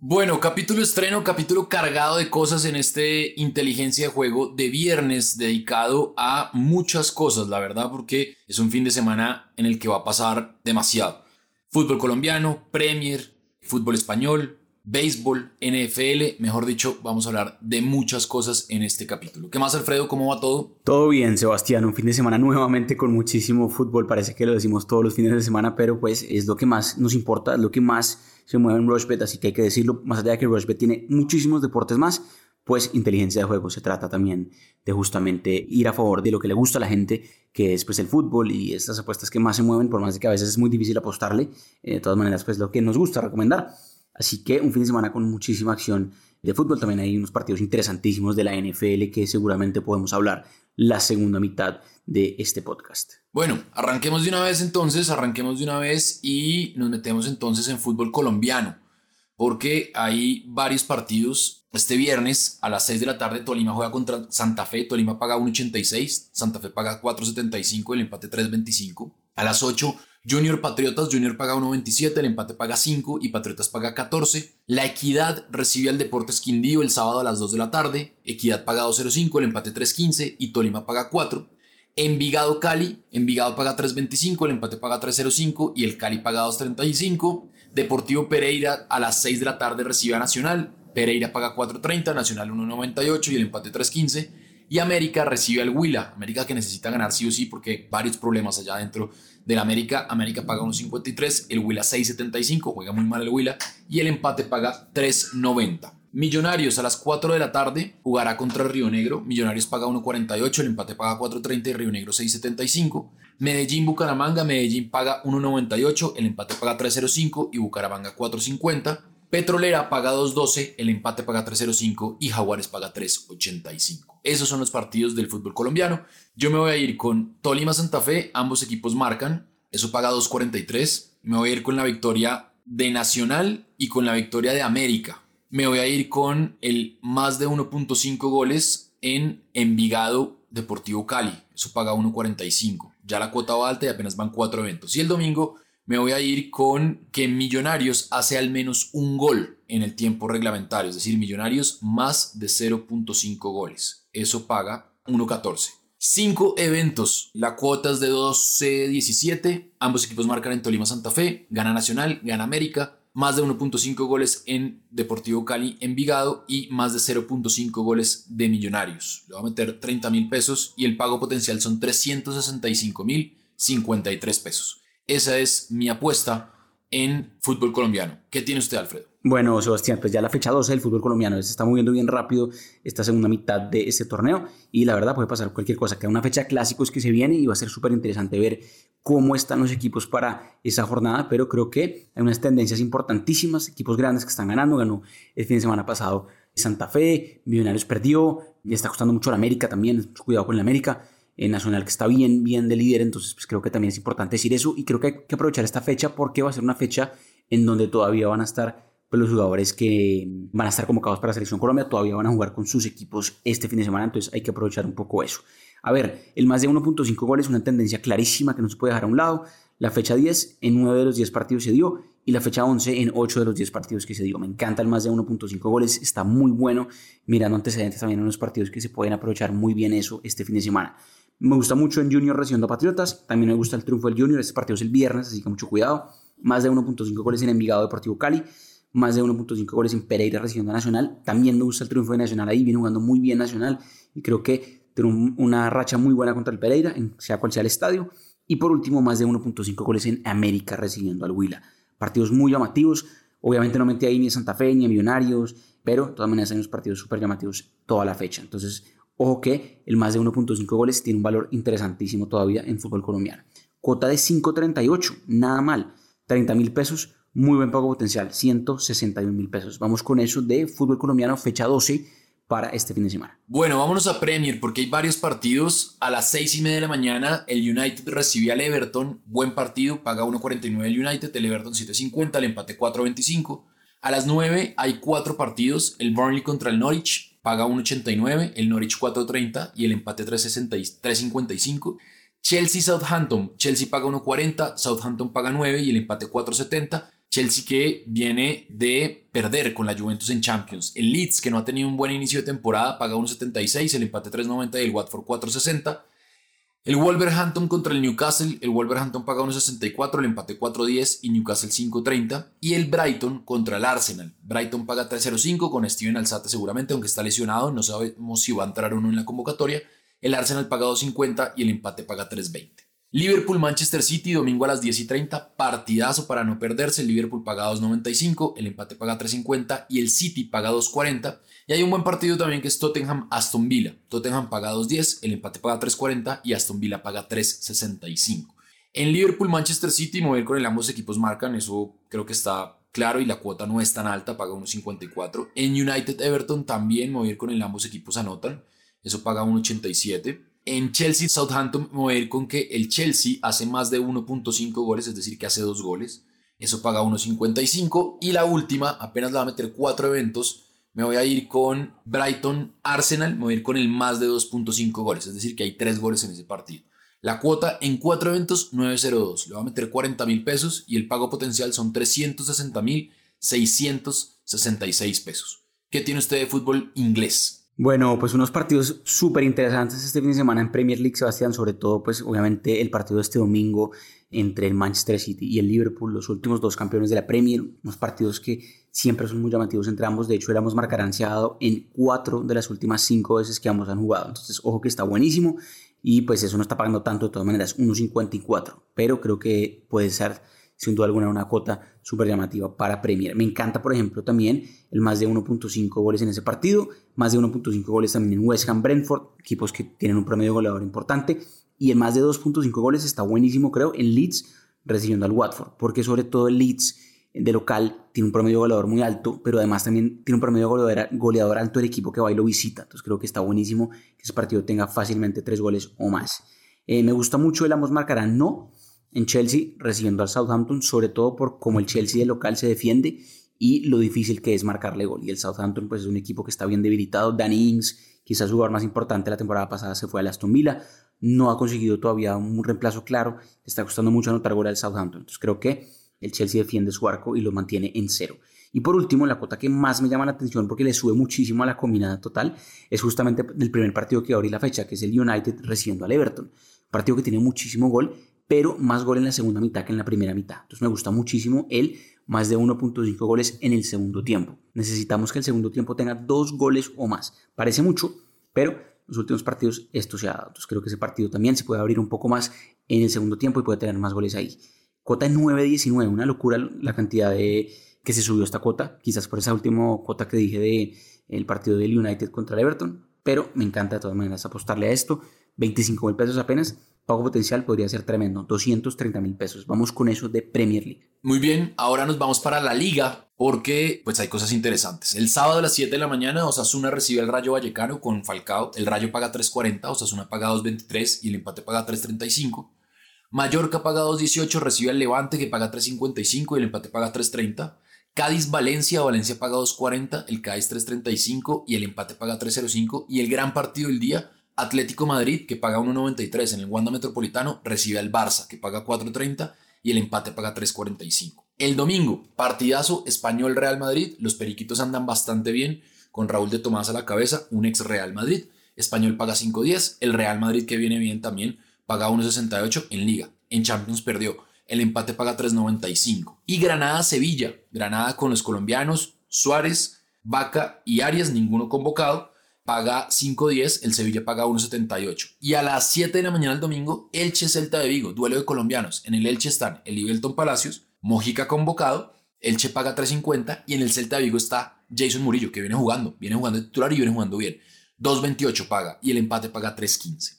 Bueno, capítulo estreno, capítulo cargado de cosas en este inteligencia de juego de viernes dedicado a muchas cosas, la verdad, porque es un fin de semana en el que va a pasar demasiado. Fútbol colombiano, Premier, fútbol español, béisbol, NFL, mejor dicho, vamos a hablar de muchas cosas en este capítulo. ¿Qué más, Alfredo? ¿Cómo va todo? Todo bien, Sebastián. Un fin de semana nuevamente con muchísimo fútbol. Parece que lo decimos todos los fines de semana, pero pues es lo que más nos importa, es lo que más se mueve en Rushbet, así que hay que decirlo, más allá de que Rushbet tiene muchísimos deportes más, pues inteligencia de juego se trata también de justamente ir a favor de lo que le gusta a la gente, que es pues el fútbol y estas apuestas que más se mueven, por más de que a veces es muy difícil apostarle, eh, de todas maneras pues lo que nos gusta recomendar. Así que un fin de semana con muchísima acción de fútbol, también hay unos partidos interesantísimos de la NFL que seguramente podemos hablar la segunda mitad de este podcast. Bueno, arranquemos de una vez entonces, arranquemos de una vez y nos metemos entonces en fútbol colombiano, porque hay varios partidos. Este viernes a las 6 de la tarde Tolima juega contra Santa Fe, Tolima paga 1.86, Santa Fe paga 4.75, el empate 3.25. A las 8 Junior Patriotas, Junior paga 1.27, el empate paga 5 y Patriotas paga 14. La Equidad recibe al Deportes Quindío el sábado a las 2 de la tarde. Equidad paga 2.05, el empate 3.15 y Tolima paga 4. Envigado Cali, Envigado paga 3.25, el empate paga 3.05 y el Cali paga 2.35. Deportivo Pereira a las 6 de la tarde recibe a Nacional. Pereira paga 4.30, Nacional 1.98 y el empate 3.15. Y América recibe al Huila. América que necesita ganar sí o sí porque varios problemas allá adentro del América. América paga 1.53, el Huila 6.75, juega muy mal el Huila. Y el empate paga 3.90. Millonarios a las 4 de la tarde jugará contra Río Negro. Millonarios paga 1.48, el empate paga 4.30 y Río Negro 6.75. Medellín Bucaramanga, Medellín paga 1.98, el empate paga 3.05 y Bucaramanga 4.50. Petrolera paga 2.12, el empate paga 3.05 y Jaguares paga 3.85. Esos son los partidos del fútbol colombiano. Yo me voy a ir con Tolima Santa Fe, ambos equipos marcan, eso paga 2.43. Me voy a ir con la victoria de Nacional y con la victoria de América. Me voy a ir con el más de 1.5 goles en Envigado Deportivo Cali, eso paga 1.45. Ya la cuota va alta y apenas van cuatro eventos. Y el domingo me voy a ir con que Millonarios hace al menos un gol en el tiempo reglamentario, es decir, Millonarios más de 0.5 goles. Eso paga 1.14. Cinco eventos, la cuota es de 12.17, ambos equipos marcan en Tolima Santa Fe, gana Nacional, gana América, más de 1.5 goles en Deportivo Cali Envigado y más de 0.5 goles de Millonarios. Le voy a meter 30 mil pesos y el pago potencial son 365 mil 53 pesos. Esa es mi apuesta en fútbol colombiano. ¿Qué tiene usted, Alfredo? Bueno, Sebastián, pues ya la fecha 12 del fútbol colombiano se está moviendo bien rápido esta segunda mitad de este torneo y la verdad puede pasar cualquier cosa. Queda una fecha clásicos que se viene y va a ser súper interesante ver cómo están los equipos para esa jornada, pero creo que hay unas tendencias importantísimas, equipos grandes que están ganando, ganó el fin de semana pasado Santa Fe, Millonarios perdió, y está costando mucho la América también, cuidado con la América. Nacional que está bien, bien de líder, entonces pues creo que también es importante decir eso y creo que hay que aprovechar esta fecha porque va a ser una fecha en donde todavía van a estar pues, los jugadores que van a estar convocados para la Selección Colombia, todavía van a jugar con sus equipos este fin de semana, entonces hay que aprovechar un poco eso. A ver, el más de 1.5 goles es una tendencia clarísima que no se puede dejar a un lado. La fecha 10 en 9 de los 10 partidos se dio y la fecha 11 en 8 de los 10 partidos que se dio. Me encanta el más de 1.5 goles, está muy bueno. Mirando antecedentes también en los partidos que se pueden aprovechar muy bien eso este fin de semana. Me gusta mucho en Junior recibiendo a Patriotas. También me gusta el triunfo del Junior. Este partido es el viernes, así que mucho cuidado. Más de 1.5 goles en Envigado Deportivo Cali. Más de 1.5 goles en Pereira recibiendo a Nacional. También me gusta el triunfo de Nacional ahí. Viene jugando muy bien Nacional. Y creo que tiene una racha muy buena contra el Pereira, sea cual sea el estadio. Y por último, más de 1.5 goles en América recibiendo al Huila. Partidos muy llamativos. Obviamente no metí ahí ni a Santa Fe ni a Millonarios, pero de todas maneras hay unos partidos súper llamativos toda la fecha. Entonces, Ojo que el más de 1.5 goles tiene un valor interesantísimo todavía en fútbol colombiano. Cuota de 5.38, nada mal. 30 mil pesos, muy buen pago potencial, 161 mil pesos. Vamos con eso de fútbol colombiano, fecha 12 para este fin de semana. Bueno, vámonos a Premier porque hay varios partidos. A las 6 y media de la mañana el United recibe al Everton, buen partido, paga 1.49 el United, el Everton 7.50, el empate 4.25. A las 9 hay cuatro partidos, el Burnley contra el Norwich, paga 1.89, el Norwich 4.30 y el empate 3.55. Chelsea Southampton, Chelsea paga 1.40, Southampton paga 9 y el empate 4.70. Chelsea que viene de perder con la Juventus en Champions. El Leeds que no ha tenido un buen inicio de temporada paga 1.76, el empate 3.90 y el Watford 4.60. El Wolverhampton contra el Newcastle, el Wolverhampton paga 1.64, el empate 4.10 y Newcastle 5.30. Y el Brighton contra el Arsenal. Brighton paga 3.05 con Steven Alzate seguramente, aunque está lesionado, no sabemos si va a entrar o no en la convocatoria. El Arsenal paga 2.50 y el empate paga 3.20. Liverpool-Manchester City, domingo a las 10 y 30, partidazo para no perderse. El Liverpool paga 2.95, el empate paga 3.50 y el City paga 2.40. Y hay un buen partido también que es Tottenham-Aston Villa. Tottenham paga 2.10, el empate paga 3.40 y Aston Villa paga 3.65. En Liverpool-Manchester City, mover con el ambos equipos marcan, eso creo que está claro y la cuota no es tan alta, paga 1.54. En United-Everton también mover con el ambos equipos anotan, eso paga 1.87. En Chelsea Southampton me voy a ir con que el Chelsea hace más de 1.5 goles, es decir, que hace dos goles. Eso paga 1.55. Y la última, apenas va a meter cuatro eventos, me voy a ir con Brighton Arsenal, me voy a ir con el más de 2.5 goles, es decir, que hay tres goles en ese partido. La cuota en cuatro eventos 902, le va a meter 40 mil pesos y el pago potencial son 360 mil 666 pesos. ¿Qué tiene usted de fútbol inglés? Bueno, pues unos partidos súper interesantes este fin de semana en Premier League, Sebastián, sobre todo pues obviamente el partido de este domingo entre el Manchester City y el Liverpool, los últimos dos campeones de la Premier, unos partidos que siempre son muy llamativos entre ambos, de hecho éramos marcar ansiado en cuatro de las últimas cinco veces que ambos han jugado, entonces ojo que está buenísimo y pues eso no está pagando tanto de todas maneras, 1.54, pero creo que puede ser sin duda alguna una cuota súper llamativa para Premier. Me encanta, por ejemplo, también el más de 1.5 goles en ese partido, más de 1.5 goles también en West Ham Brentford, equipos que tienen un promedio goleador importante, y el más de 2.5 goles está buenísimo, creo, en Leeds recibiendo al Watford, porque sobre todo el Leeds de local tiene un promedio goleador muy alto, pero además también tiene un promedio goleador, goleador alto el equipo que va y lo visita. Entonces creo que está buenísimo que ese partido tenga fácilmente tres goles o más. Eh, me gusta mucho el ambos marcarán no, en Chelsea recibiendo al Southampton, sobre todo por cómo el Chelsea de local se defiende y lo difícil que es marcarle gol. Y el Southampton pues es un equipo que está bien debilitado. Danny Ings, quizás su jugador más importante la temporada pasada, se fue al Aston Villa. No ha conseguido todavía un reemplazo claro. está costando mucho anotar gol al Southampton. Entonces creo que el Chelsea defiende su arco y lo mantiene en cero. Y por último, la cuota que más me llama la atención porque le sube muchísimo a la combinada total es justamente el primer partido que va a abrir la fecha, que es el United recibiendo al Everton. Partido que tiene muchísimo gol pero más gol en la segunda mitad que en la primera mitad. Entonces me gusta muchísimo el más de 1.5 goles en el segundo tiempo. Necesitamos que el segundo tiempo tenga dos goles o más. Parece mucho, pero en los últimos partidos esto se ha dado. Entonces creo que ese partido también se puede abrir un poco más en el segundo tiempo y puede tener más goles ahí. Cuota 9.19, una locura la cantidad de que se subió esta cuota, quizás por esa última cuota que dije de el partido del United contra el Everton, pero me encanta de todas maneras apostarle a esto, 25 mil pesos apenas, pago potencial podría ser tremendo, 230 mil pesos. Vamos con eso de Premier League. Muy bien, ahora nos vamos para la liga porque pues hay cosas interesantes. El sábado a las 7 de la mañana Osasuna recibe al Rayo Vallecano con Falcao. El Rayo paga 3.40, Osasuna paga 2.23 y el empate paga 3.35. Mallorca paga 2.18, recibe al Levante que paga 3.55 y el empate paga 3.30. Cádiz Valencia, Valencia paga 2.40, el Cádiz 3.35 y el empate paga 3.05 y el gran partido del día Atlético Madrid, que paga 1.93 en el Wanda Metropolitano, recibe al Barça, que paga 4.30 y el empate paga 3.45. El domingo, partidazo Español Real Madrid. Los periquitos andan bastante bien con Raúl de Tomás a la cabeza, un ex Real Madrid. Español paga 5.10. El Real Madrid, que viene bien también, paga 1.68 en Liga. En Champions perdió. El empate paga 3.95. Y Granada-Sevilla. Granada con los colombianos Suárez, Vaca y Arias, ninguno convocado paga 5.10, el Sevilla paga 1.78. Y a las 7 de la mañana del domingo, Elche Celta de Vigo, duelo de colombianos. En el Elche están el Ibelton Palacios, Mojica convocado, Elche paga 3.50 y en el Celta de Vigo está Jason Murillo, que viene jugando, viene jugando de titular y viene jugando bien. 2.28 paga y el empate paga 3.15.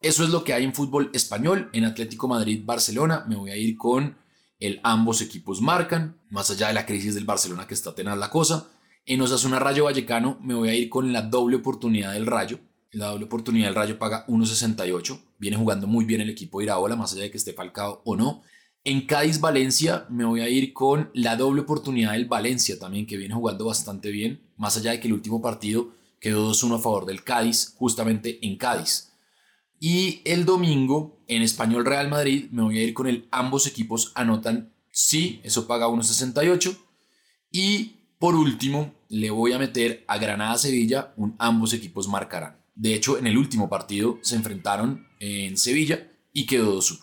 Eso es lo que hay en fútbol español. En Atlético Madrid-Barcelona me voy a ir con el ambos equipos marcan, más allá de la crisis del Barcelona que está tenaz la cosa. En Osasuna Rayo Vallecano me voy a ir con la doble oportunidad del Rayo. La doble oportunidad del Rayo paga 1.68. Viene jugando muy bien el equipo de Iraola, más allá de que esté falcado o no. En Cádiz Valencia me voy a ir con la doble oportunidad del Valencia también, que viene jugando bastante bien, más allá de que el último partido quedó 2-1 a favor del Cádiz, justamente en Cádiz. Y el domingo, en Español Real Madrid, me voy a ir con el ambos equipos anotan Sí, eso paga 1.68. Y por último, le voy a meter a Granada-Sevilla, ambos equipos marcarán. De hecho, en el último partido se enfrentaron en Sevilla y quedó 2-1.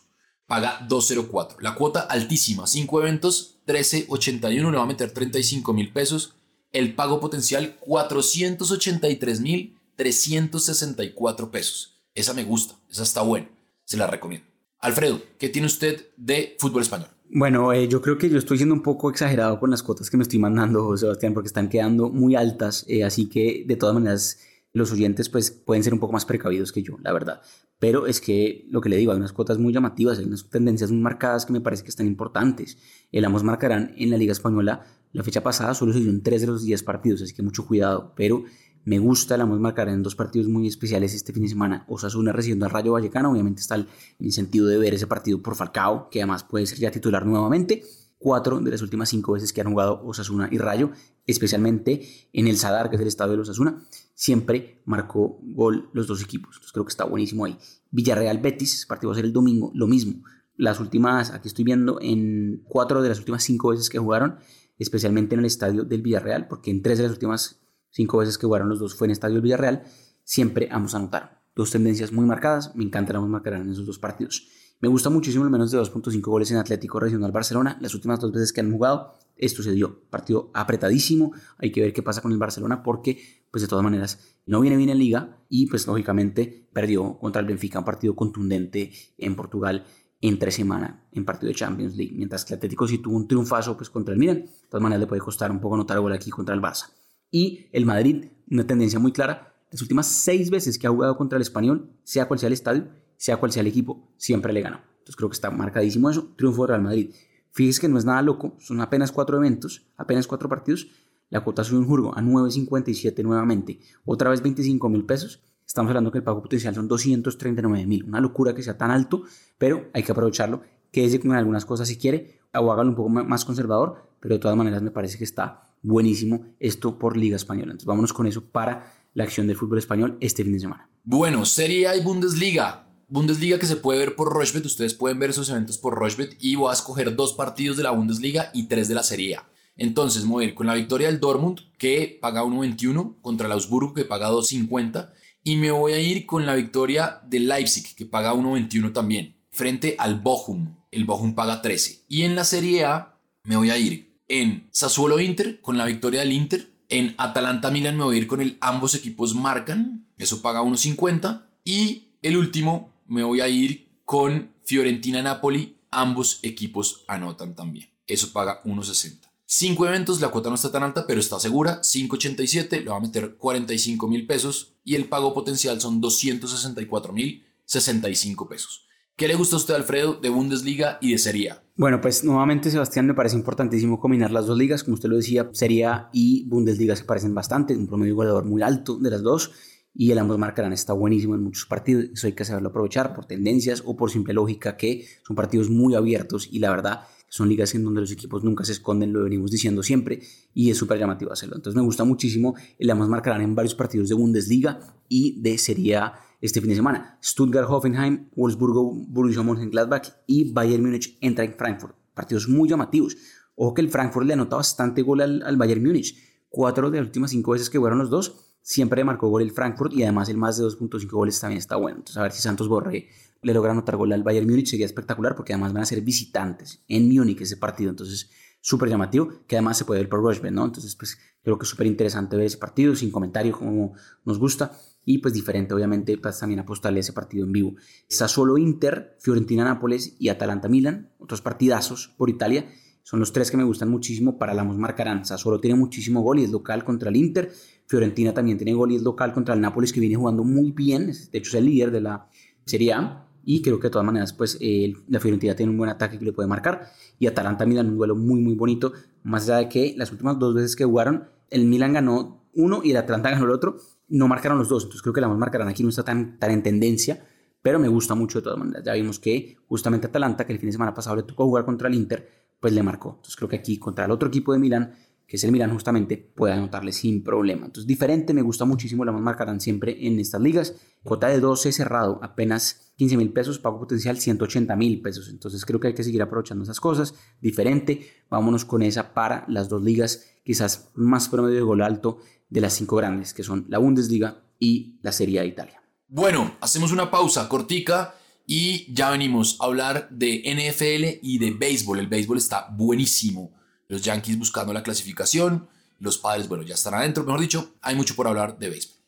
Paga 2.04. La cuota altísima, 5 eventos, 13.81, le va a meter 35 mil pesos. El pago potencial, 483 mil 364 pesos. Esa me gusta, esa está buena, se la recomiendo. Alfredo, ¿qué tiene usted de fútbol español? Bueno, eh, yo creo que yo estoy siendo un poco exagerado con las cuotas que me estoy mandando, Sebastián, porque están quedando muy altas, eh, así que de todas maneras los oyentes pues pueden ser un poco más precavidos que yo, la verdad. Pero es que lo que le digo, hay unas cuotas muy llamativas, hay unas tendencias muy marcadas que me parece que están importantes. El ambos marcarán en la Liga Española la fecha pasada solo se dio en 3 de los 10 partidos, así que mucho cuidado, pero me gusta, la vamos a marcar en dos partidos muy especiales este fin de semana. Osasuna recibiendo al Rayo Vallecano, obviamente está el, sentido de ver ese partido por Falcao, que además puede ser ya titular nuevamente. Cuatro de las últimas cinco veces que han jugado Osasuna y Rayo, especialmente en el Sadar, que es el estadio de Osasuna, siempre marcó gol los dos equipos. Entonces creo que está buenísimo ahí. Villarreal Betis, partido va a ser el domingo, lo mismo. Las últimas, aquí estoy viendo, en cuatro de las últimas cinco veces que jugaron, especialmente en el estadio del Villarreal, porque en tres de las últimas cinco veces que jugaron los dos fue en Estadio Villarreal, siempre ambos anotaron. Dos tendencias muy marcadas, me encantan ambos marcarán en esos dos partidos. Me gusta muchísimo el menos de 2.5 goles en Atlético Regional Barcelona. Las últimas dos veces que han jugado, esto se dio. Partido apretadísimo. Hay que ver qué pasa con el Barcelona porque, pues de todas maneras, no viene bien en liga y, pues lógicamente, perdió contra el Benfica un partido contundente en Portugal entre semana en partido de Champions League. Mientras que el Atlético sí tuvo un triunfazo pues, contra el Milan. De todas maneras, le puede costar un poco anotar gol aquí contra el Barça. Y el Madrid, una tendencia muy clara, las últimas seis veces que ha jugado contra el español, sea cual sea el estadio, sea cual sea el equipo, siempre le ganó. Entonces creo que está marcadísimo eso, triunfo de Real Madrid. Fíjese que no es nada loco, son apenas cuatro eventos, apenas cuatro partidos. La cuota sube un jurgo a 9.57 nuevamente, otra vez 25 mil pesos. Estamos hablando que el pago potencial son 239 mil. Una locura que sea tan alto, pero hay que aprovecharlo. Quédese con algunas cosas si quiere, o hágalo un poco más conservador, pero de todas maneras me parece que está buenísimo esto por Liga Española. Entonces vámonos con eso para la acción del fútbol español este fin de semana. Bueno, Serie A y Bundesliga. Bundesliga que se puede ver por Rochbet, ustedes pueden ver esos eventos por Rochbet y voy a escoger dos partidos de la Bundesliga y tres de la Serie A. Entonces voy a ir con la victoria del Dortmund que paga 1.21 contra el Augsburgo que paga 2.50 y me voy a ir con la victoria del Leipzig que paga 1.21 también frente al Bochum. El Bochum paga 13. Y en la Serie A me voy a ir en Sassuolo Inter con la victoria del Inter. En Atalanta Milan me voy a ir con el ambos equipos marcan, eso paga 1.50. Y el último me voy a ir con Fiorentina Napoli, ambos equipos anotan también. Eso paga 1.60. Cinco eventos, la cuota no está tan alta, pero está segura. 5.87, le va a meter 45 mil pesos y el pago potencial son 264 mil 65 pesos. ¿Qué le gusta a usted, Alfredo, de Bundesliga y de Serie? Bueno, pues nuevamente, Sebastián, me parece importantísimo combinar las dos ligas. Como usted lo decía, Serie A y Bundesliga se parecen bastante, un promedio goleador muy alto de las dos. Y el ambos marcarán está buenísimo en muchos partidos. Eso hay que saberlo aprovechar por tendencias o por simple lógica, que son partidos muy abiertos y la verdad son ligas en donde los equipos nunca se esconden, lo venimos diciendo siempre, y es súper llamativo hacerlo. Entonces me gusta muchísimo. El ambos marcarán en varios partidos de Bundesliga y de Serie A este fin de semana. Stuttgart-Hoffenheim, Wolfsburgo-Borussia Mönchengladbach y Bayern Múnich entra en Frankfurt. Partidos muy llamativos. Ojo que el Frankfurt le anota bastante gol al, Bayern Múnich. Cuatro de las últimas cinco veces que jugaron los dos, siempre marcó gol el Frankfurt y además el más de 2.5 goles también está bueno. Entonces a ver si Santos Borré le logra anotar gol al Bayern Múnich sería espectacular porque además van a ser visitantes en Múnich ese partido. Entonces súper llamativo, que además se puede ver por Rushbet, ¿no? Entonces, pues creo que es súper interesante ver ese partido, sin comentario, como nos gusta y pues diferente obviamente pues también apostarle a ese partido en vivo. Sassuolo Inter, Fiorentina Nápoles y Atalanta Milan, otros partidazos por Italia, son los tres que me gustan muchísimo, para la marcarán. Sassuolo tiene muchísimo gol y es local contra el Inter, Fiorentina también tiene gol y es local contra el Nápoles que viene jugando muy bien, de hecho es el líder de la Serie A. Y creo que de todas maneras pues la Fiorentina tiene un buen ataque que le puede marcar. Y Atalanta Milan un duelo muy muy bonito, más allá de que las últimas dos veces que jugaron el Milan ganó uno y el Atalanta ganó el otro, no marcaron los dos, entonces creo que la más marcarán aquí no está tan, tan en tendencia, pero me gusta mucho de todas maneras. Ya vimos que justamente Atalanta, que el fin de semana pasado le tocó jugar contra el Inter, pues le marcó. Entonces creo que aquí contra el otro equipo de Milán, que es el Milan justamente, puede anotarle sin problema. Entonces, diferente, me gusta muchísimo, la más marcarán siempre en estas ligas. Cuota de 12 cerrado, apenas 15 mil pesos, pago potencial 180 mil pesos. Entonces, creo que hay que seguir aprovechando esas cosas. Diferente, vámonos con esa para las dos ligas, quizás más promedio de gol alto de las cinco grandes, que son la Bundesliga y la Serie A de Italia. Bueno, hacemos una pausa cortica y ya venimos a hablar de NFL y de béisbol. El béisbol está buenísimo los Yankees buscando la clasificación, los padres, bueno, ya están adentro, mejor dicho, hay mucho por hablar de béisbol.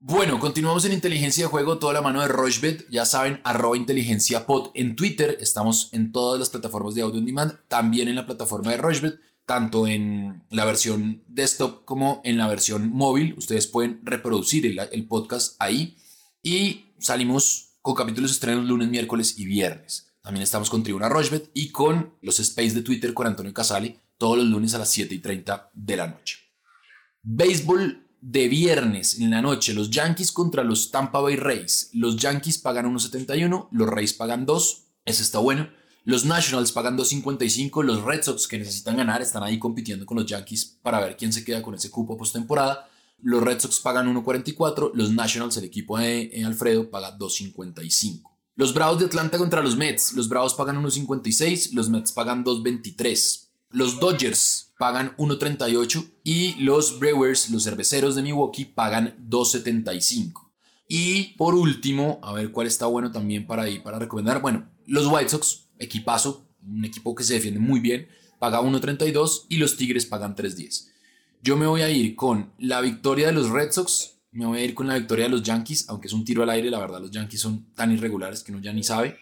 Bueno, continuamos en inteligencia de juego, toda la mano de Rochebet, ya saben, arroba inteligencia pod en Twitter, estamos en todas las plataformas de audio on demand, también en la plataforma de Rochebet, tanto en la versión desktop como en la versión móvil. Ustedes pueden reproducir el, podcast ahí. Y salimos con capítulos estrenos lunes, miércoles y viernes. También estamos con Tribuna Rochbet y con los space de Twitter con Antonio Casale todos los lunes a las 7 y 30 de la noche. Béisbol de viernes en la noche, los Yankees contra los Tampa Bay Rays. Los Yankees pagan 1.71, los Rays pagan 2. Eso está bueno. Los Nationals pagan 2.55, los Red Sox que necesitan ganar están ahí compitiendo con los Yankees para ver quién se queda con ese cupo postemporada. Los Red Sox pagan 1.44, los Nationals, el equipo de eh, Alfredo, paga 2.55. Los Bravos de Atlanta contra los Mets, los Bravos pagan 1.56, los Mets pagan 2.23. Los Dodgers pagan 1.38 y los Brewers, los cerveceros de Milwaukee, pagan 2.75. Y por último, a ver cuál está bueno también para ahí para recomendar. Bueno, los White Sox equipazo, un equipo que se defiende muy bien, paga 1.32 y los Tigres pagan 3.10. Yo me voy a ir con la victoria de los Red Sox, me voy a ir con la victoria de los Yankees, aunque es un tiro al aire, la verdad los Yankees son tan irregulares que uno ya ni sabe.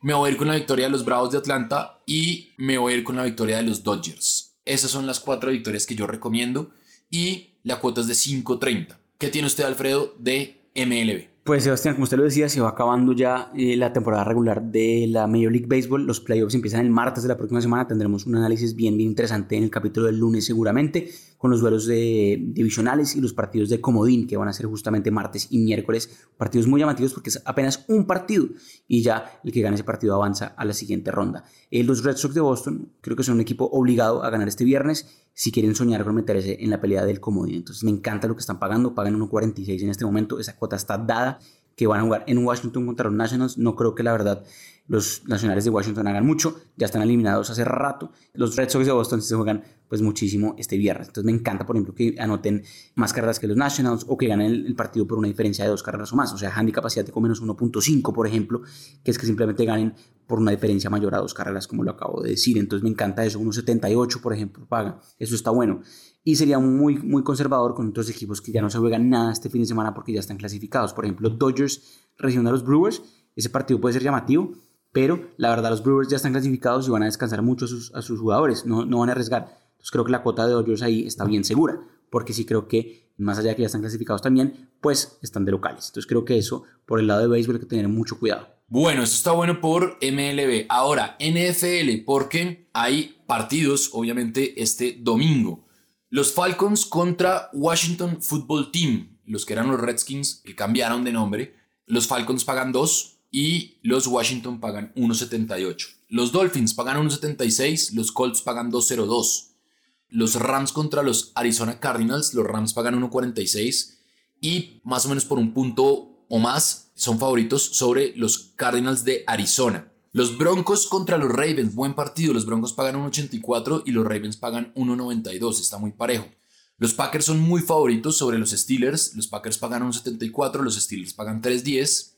Me voy a ir con la victoria de los Bravos de Atlanta y me voy a ir con la victoria de los Dodgers. Esas son las cuatro victorias que yo recomiendo y la cuota es de 5.30. ¿Qué tiene usted, Alfredo, de MLB? Pues Sebastián, como usted lo decía, se va acabando ya eh, la temporada regular de la Major League Baseball. Los playoffs empiezan el martes de la próxima semana. Tendremos un análisis bien, bien interesante en el capítulo del lunes seguramente, con los duelos de divisionales y los partidos de comodín, que van a ser justamente martes y miércoles. Partidos muy llamativos porque es apenas un partido y ya el que gane ese partido avanza a la siguiente ronda. Eh, los Red Sox de Boston creo que son un equipo obligado a ganar este viernes si quieren soñar con meterse en la pelea del comodín. Entonces me encanta lo que están pagando, pagan 1.46 en este momento, esa cuota está dada, que van a jugar en Washington contra los Nationals, no creo que la verdad los nacionales de Washington hagan mucho, ya están eliminados hace rato. Los Red Sox de Boston se juegan pues muchísimo este viernes. Entonces me encanta, por ejemplo, que anoten más carreras que los Nationals o que ganen el, partido por una diferencia de dos carreras o más. O sea, handicap asiático menos 1.5, por ejemplo, que es que simplemente ganen por una diferencia mayor a dos carreras, como lo acabo de decir. Entonces me encanta eso. 1.78, por ejemplo, paga. Eso está bueno. Y sería muy, muy conservador con otros equipos que ya no se juegan nada este fin de semana porque ya están clasificados. Por ejemplo, Dodgers recibiendo a los Brewers. Ese partido puede ser llamativo pero la verdad los Brewers ya están clasificados y van a descansar mucho a sus, a sus jugadores, no, no, van a arriesgar. Entonces creo que la cuota de Dodgers ahí está bien segura, porque sí creo que más allá de que ya están clasificados también, pues están de locales. Entonces creo que eso, por el lado de béisbol, hay que tener mucho cuidado. Bueno, esto está bueno por MLB. Ahora, NFL, porque hay partidos, obviamente, este domingo. Los Falcons contra Washington Football Team, los que eran los Redskins, que cambiaron de nombre. Los Falcons pagan dos, y los Washington pagan 1.78. Los Dolphins pagan 1.76, los Colts pagan 2.02. Los Rams contra los Arizona Cardinals, los Rams pagan 1.46 y más o menos por un punto o más son favoritos sobre los Cardinals de Arizona. Los Broncos contra los Ravens, buen partido. Los Broncos pagan 1.84 y los Ravens pagan 1.92, está muy parejo. Los Packers son muy favoritos sobre los Steelers. Los Packers pagan 1.74, los Steelers pagan 3.10.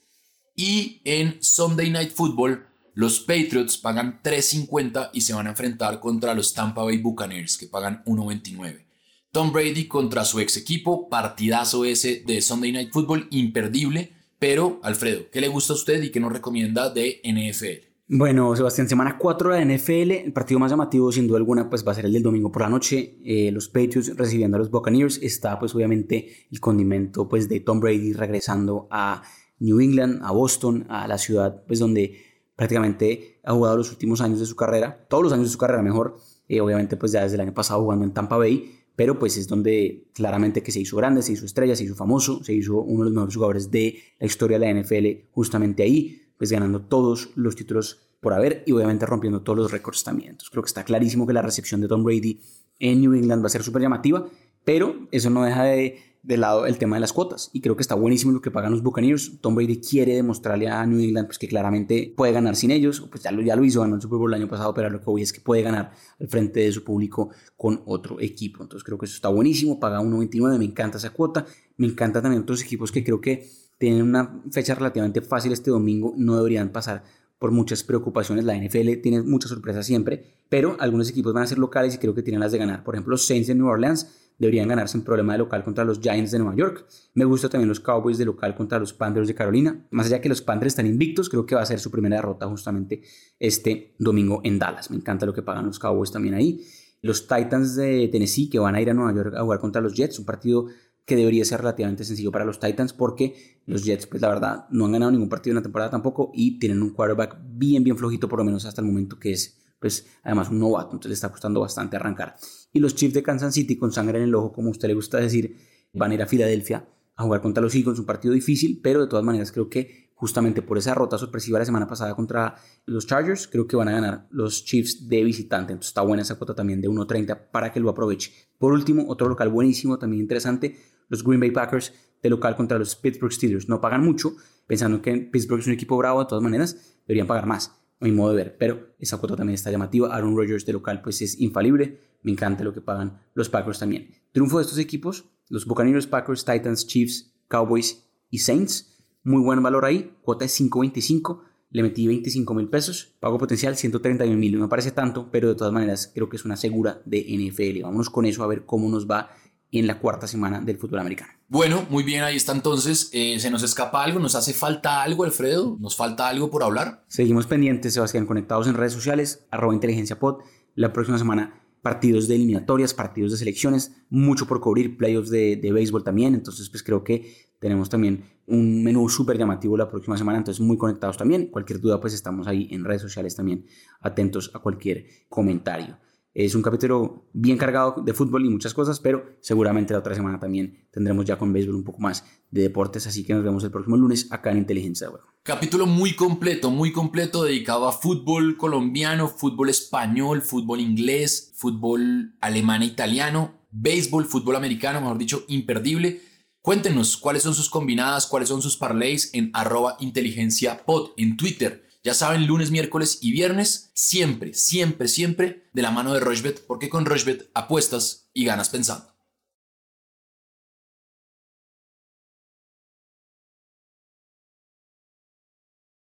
Y en Sunday Night Football, los Patriots pagan 3.50 y se van a enfrentar contra los Tampa Bay Buccaneers, que pagan 1.29. Tom Brady contra su ex equipo, partidazo ese de Sunday Night Football, imperdible. Pero, Alfredo, ¿qué le gusta a usted y qué nos recomienda de NFL? Bueno, Sebastián, semana 4 de NFL, el partido más llamativo sin duda alguna pues va a ser el del domingo por la noche, eh, los Patriots recibiendo a los Buccaneers, está pues obviamente el condimento pues de Tom Brady regresando a New England, a Boston, a la ciudad pues donde prácticamente ha jugado los últimos años de su carrera, todos los años de su carrera mejor, eh, obviamente pues ya desde el año pasado jugando en Tampa Bay, pero pues es donde claramente que se hizo grande, se hizo estrella, se hizo famoso, se hizo uno de los mejores jugadores de la historia de la NFL justamente ahí, pues ganando todos los títulos por haber y obviamente rompiendo todos los récords también. Entonces creo que está clarísimo que la recepción de Tom Brady en New England va a ser súper llamativa, pero eso no deja de, de, lado el tema de las cuotas. Y creo que está buenísimo lo que pagan los Buccaneers. Tom Brady quiere demostrarle a New England pues, que claramente puede ganar sin ellos, pues ya lo, ya lo hizo, ganó el Super el año pasado, pero lo que voy es que puede ganar al frente de su público con otro equipo. Entonces creo que eso está buenísimo, paga 1.29, me encanta esa cuota, me encanta también otros equipos que creo que tienen una fecha relativamente fácil este domingo, no deberían pasar por muchas preocupaciones. La NFL tiene muchas sorpresas siempre, pero algunos equipos van a ser locales y creo que tienen las de ganar. Por ejemplo, los Saints de New Orleans deberían ganarse un problema de local contra los Giants de Nueva York. Me gusta también los Cowboys de local contra los Panthers de Carolina. Más allá que los Panthers están invictos, creo que va a ser su primera derrota justamente este domingo en Dallas. Me encanta lo que pagan los Cowboys también ahí. Los Titans de Tennessee que van a ir a Nueva York a jugar contra los Jets, un partido que debería ser relativamente sencillo para los Titans porque los Jets, pues la verdad, no han ganado ningún partido en la temporada tampoco y tienen un quarterback bien, bien flojito por lo menos hasta el momento que es, pues además un novato, entonces le está costando bastante arrancar. Y los Chiefs de Kansas City con sangre en el ojo, como usted le gusta decir, van a ir a Filadelfia a jugar contra los Eagles, un partido difícil, pero de todas maneras creo que justamente por esa rota sorpresiva la semana pasada contra los Chargers, creo que van a ganar los Chiefs de visitante. Entonces está buena esa cuota también de 1.30 para que lo aproveche. Por último, otro local buenísimo, también interesante, los Green Bay Packers de local contra los Pittsburgh Steelers. No pagan mucho, pensando que Pittsburgh es un equipo bravo, de todas maneras, deberían pagar más, a mi modo de ver. Pero esa cuota también está llamativa. Aaron Rodgers de local pues es infalible. Me encanta lo que pagan los Packers también. Triunfo de estos equipos, los Buccaneers, Packers, Titans, Chiefs, Cowboys y Saints. Muy buen valor ahí, cuota es 5.25. Le metí 25 mil pesos, pago potencial 131 mil. No me parece tanto, pero de todas maneras creo que es una segura de NFL. Vámonos con eso a ver cómo nos va en la cuarta semana del fútbol americano. Bueno, muy bien, ahí está entonces. Eh, ¿Se nos escapa algo? ¿Nos hace falta algo, Alfredo? ¿Nos falta algo por hablar? Seguimos pendientes, Sebastián, conectados en redes sociales, arroba inteligencia pod. La próxima semana partidos de eliminatorias, partidos de selecciones, mucho por cubrir, playoffs de, de béisbol también, entonces pues creo que tenemos también un menú súper llamativo la próxima semana, entonces muy conectados también, cualquier duda pues estamos ahí en redes sociales también atentos a cualquier comentario. Es un capítulo bien cargado de fútbol y muchas cosas, pero seguramente la otra semana también tendremos ya con béisbol un poco más de deportes, así que nos vemos el próximo lunes acá en Inteligencia de Juego. Capítulo muy completo, muy completo dedicado a fútbol colombiano, fútbol español, fútbol inglés, fútbol alemán e italiano, béisbol, fútbol americano, mejor dicho, imperdible. Cuéntenos cuáles son sus combinadas, cuáles son sus parlays en arroba inteligencia pod en Twitter. Ya saben, lunes, miércoles y viernes, siempre, siempre, siempre de la mano de Rochbet, porque con Rochbet apuestas y ganas pensando.